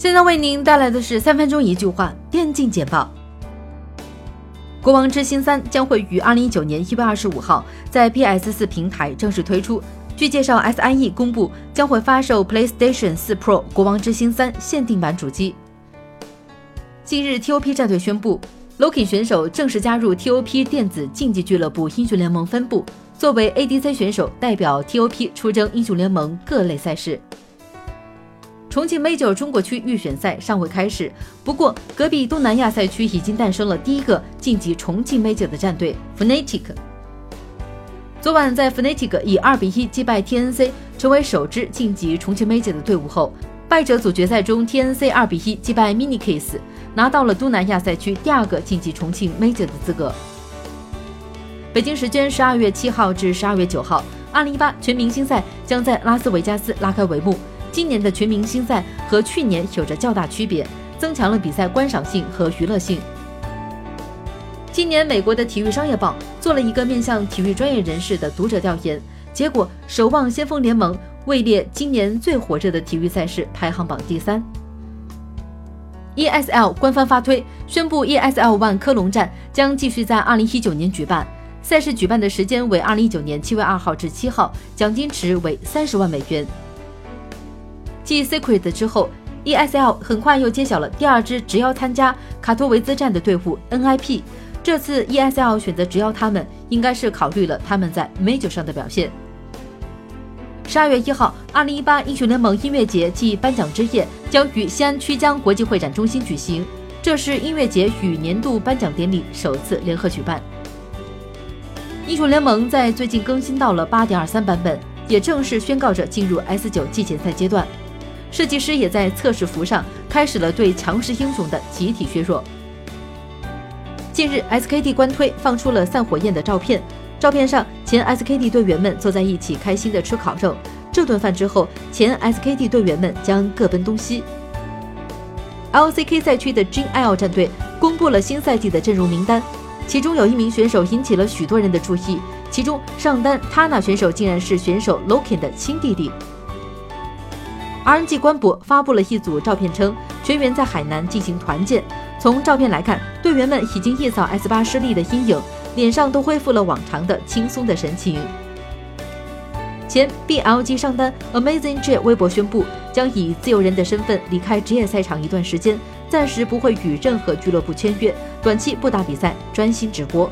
现在为您带来的是三分钟一句话电竞简报。国王之心三将会于二零一九年一月二十五号在 PS 四平台正式推出。据介绍，SIE 公布将会发售 PlayStation 四 Pro 国王之心三限定版主机。近日，TOP 战队宣布，Loki 选手正式加入 TOP 电子竞技俱乐部英雄联盟分部，作为 ADC 选手代表 TOP 出征英雄联盟各类赛事。重庆 Major 中国区预选赛尚未开始，不过隔壁东南亚赛区已经诞生了第一个晋级重庆 Major 的战队 Fnatic。昨晚在 Fnatic 以二比一击败 TNC，成为首支晋级重庆 Major 的队伍后，败者组决赛中 TNC 二比一击败 Minikiss，拿到了东南亚赛区第二个晋级重庆 Major 的资格。北京时间十二月七号至十二月九号，二零一八全明星赛将在拉斯维加斯拉开帷幕。今年的全明星赛和去年有着较大区别，增强了比赛观赏性和娱乐性。今年美国的体育商业报做了一个面向体育专业人士的读者调研，结果守望先锋联盟位列今年最火热的体育赛事排行榜第三。ESL 官方发推宣布，ESL ONE 科隆站将继续在二零一九年举办，赛事举办的时间为二零一九年七月二号至七号，奖金池为三十万美元。继 Secret 之后，ESL 很快又揭晓了第二支直邀参加卡托维兹站的队伍 NIP。这次 ESL 选择直邀他们，应该是考虑了他们在 Major 上的表现。十二月一号，二零一八英雄联盟音乐节暨颁奖之夜将于西安曲江国际会展中心举行，这是音乐节与年度颁奖典礼首次联合举办。英雄联盟在最近更新到了八点二三版本，也正式宣告着进入 S 九季前赛阶段。设计师也在测试服上开始了对强势英雄的集体削弱。近日，SKT 官推放出了散火宴的照片，照片上前 SKT 队员们坐在一起开心的吃烤肉。这顿饭之后，前 SKT 队员们将各奔东西。LCK 赛区的 JL 战队公布了新赛季的阵容名单，其中有一名选手引起了许多人的注意，其中上单 Tana 选手竟然是选手 Loki 的亲弟弟。RNG 官博发布了一组照片，称全员在海南进行团建。从照片来看，队员们已经一扫 S 八失利的阴影，脸上都恢复了往常的轻松的神情。前 BLG 上单 Amazing J 微博宣布，将以自由人的身份离开职业赛场一段时间，暂时不会与任何俱乐部签约，短期不打比赛，专心直播。